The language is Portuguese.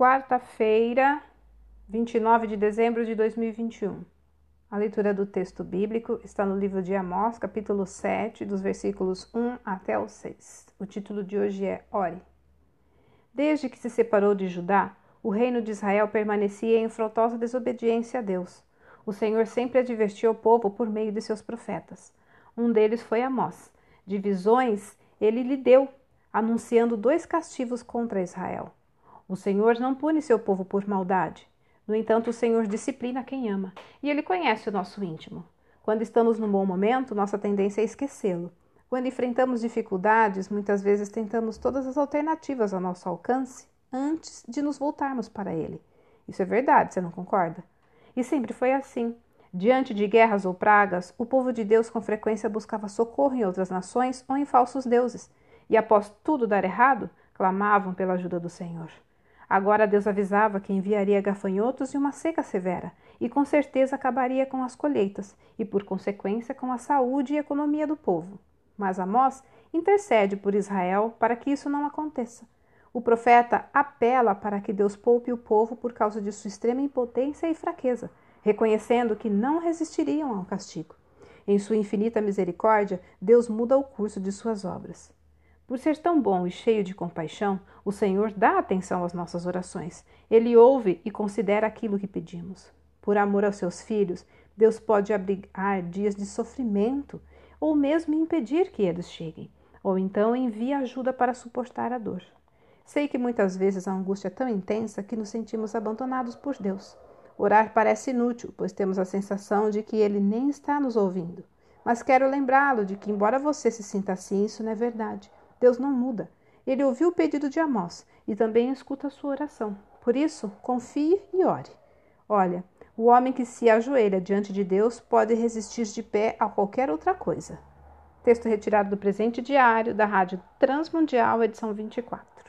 Quarta-feira, 29 de dezembro de 2021. A leitura do texto bíblico está no livro de Amós, capítulo 7, dos versículos 1 até o 6. O título de hoje é Ore. Desde que se separou de Judá, o reino de Israel permanecia em afrontosa desobediência a Deus. O Senhor sempre advertiu o povo por meio de seus profetas. Um deles foi Amós. De visões ele lhe deu, anunciando dois castigos contra Israel. O Senhor não pune seu povo por maldade. No entanto, o Senhor disciplina quem ama, e ele conhece o nosso íntimo. Quando estamos num bom momento, nossa tendência é esquecê-lo. Quando enfrentamos dificuldades, muitas vezes tentamos todas as alternativas ao nosso alcance antes de nos voltarmos para ele. Isso é verdade, você não concorda? E sempre foi assim. Diante de guerras ou pragas, o povo de Deus com frequência buscava socorro em outras nações ou em falsos deuses, e após tudo dar errado, clamavam pela ajuda do Senhor. Agora Deus avisava que enviaria gafanhotos e uma seca severa, e com certeza acabaria com as colheitas e, por consequência, com a saúde e economia do povo. Mas Amós intercede por Israel para que isso não aconteça. O profeta apela para que Deus poupe o povo por causa de sua extrema impotência e fraqueza, reconhecendo que não resistiriam ao castigo. Em sua infinita misericórdia, Deus muda o curso de suas obras. Por ser tão bom e cheio de compaixão, o Senhor dá atenção às nossas orações. Ele ouve e considera aquilo que pedimos. Por amor aos seus filhos, Deus pode abrigar dias de sofrimento ou mesmo impedir que eles cheguem, ou então envia ajuda para suportar a dor. Sei que muitas vezes a angústia é tão intensa que nos sentimos abandonados por Deus. Orar parece inútil, pois temos a sensação de que Ele nem está nos ouvindo. Mas quero lembrá-lo de que, embora você se sinta assim, isso não é verdade. Deus não muda. Ele ouviu o pedido de Amós e também escuta a sua oração. Por isso, confie e ore. Olha, o homem que se ajoelha diante de Deus pode resistir de pé a qualquer outra coisa. Texto retirado do presente diário da Rádio Transmundial, edição 24.